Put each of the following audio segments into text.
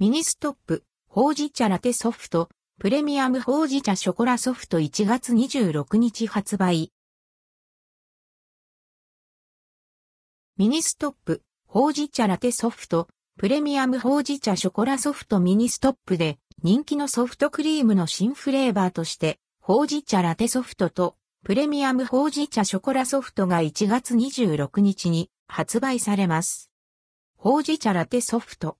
ミニストップ、ほうじ茶ラテソフト、プレミアムほうじ茶ショコラソフト1月26日発売。ミニストップ、ほうじ茶ラテソフト、プレミアムほうじ茶ショコラソフトミニストップで人気のソフトクリームの新フレーバーとして、ほうじ茶ラテソフトとプレミアムほうじ茶ショコラソフトが1月26日に発売されます。ほうじ茶ラテソフト。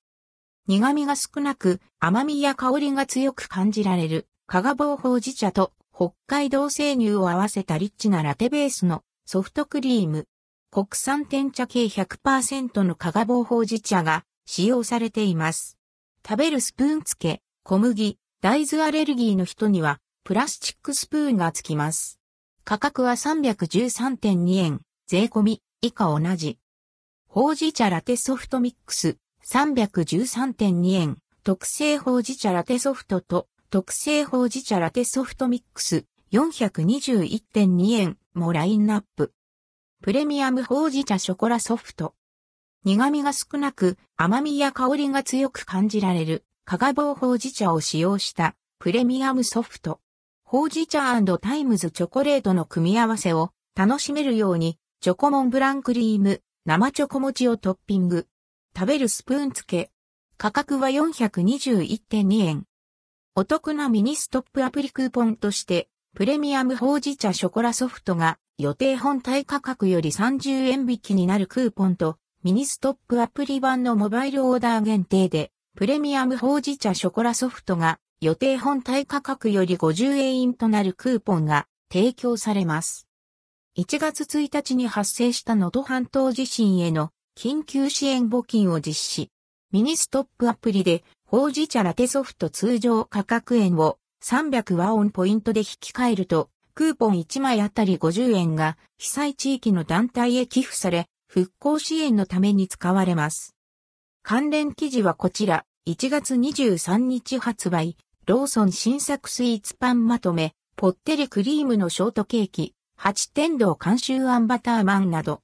苦味が少なく甘みや香りが強く感じられる、加賀棒ほうじ茶と北海道生乳を合わせたリッチなラテベースのソフトクリーム。国産天茶系100%の加賀棒ほうじ茶が使用されています。食べるスプーン付け、小麦、大豆アレルギーの人にはプラスチックスプーンが付きます。価格は313.2円、税込み、以下同じ。ほうじ茶ラテソフトミックス、313.2円、特製ほうじ茶ラテソフトと特製ほうじ茶ラテソフトミックス421.2円もラインナップ。プレミアムほうじ茶ショコラソフト。苦味が少なく甘みや香りが強く感じられる加賀棒ほうじ茶を使用したプレミアムソフト。ほうじ茶タイムズチョコレートの組み合わせを楽しめるようにチョコモンブランクリーム、生チョコ餅をトッピング。食べるスプーン付き。価格は421.2円。お得なミニストップアプリクーポンとして、プレミアムほうじ茶ショコラソフトが予定本体価格より30円引きになるクーポンと、ミニストップアプリ版のモバイルオーダー限定で、プレミアムほうじ茶ショコラソフトが予定本体価格より50円引きとなるクーポンが提供されます。1月1日に発生した能登半島地震への緊急支援募金を実施。ミニストップアプリで、ほうじ茶ラテソフト通常価格円を300和音ポイントで引き換えると、クーポン1枚あたり50円が被災地域の団体へ寄付され、復興支援のために使われます。関連記事はこちら、1月23日発売、ローソン新作スイーツパンまとめ、ぽってりクリームのショートケーキ、八天堂監修あんバターマンなど、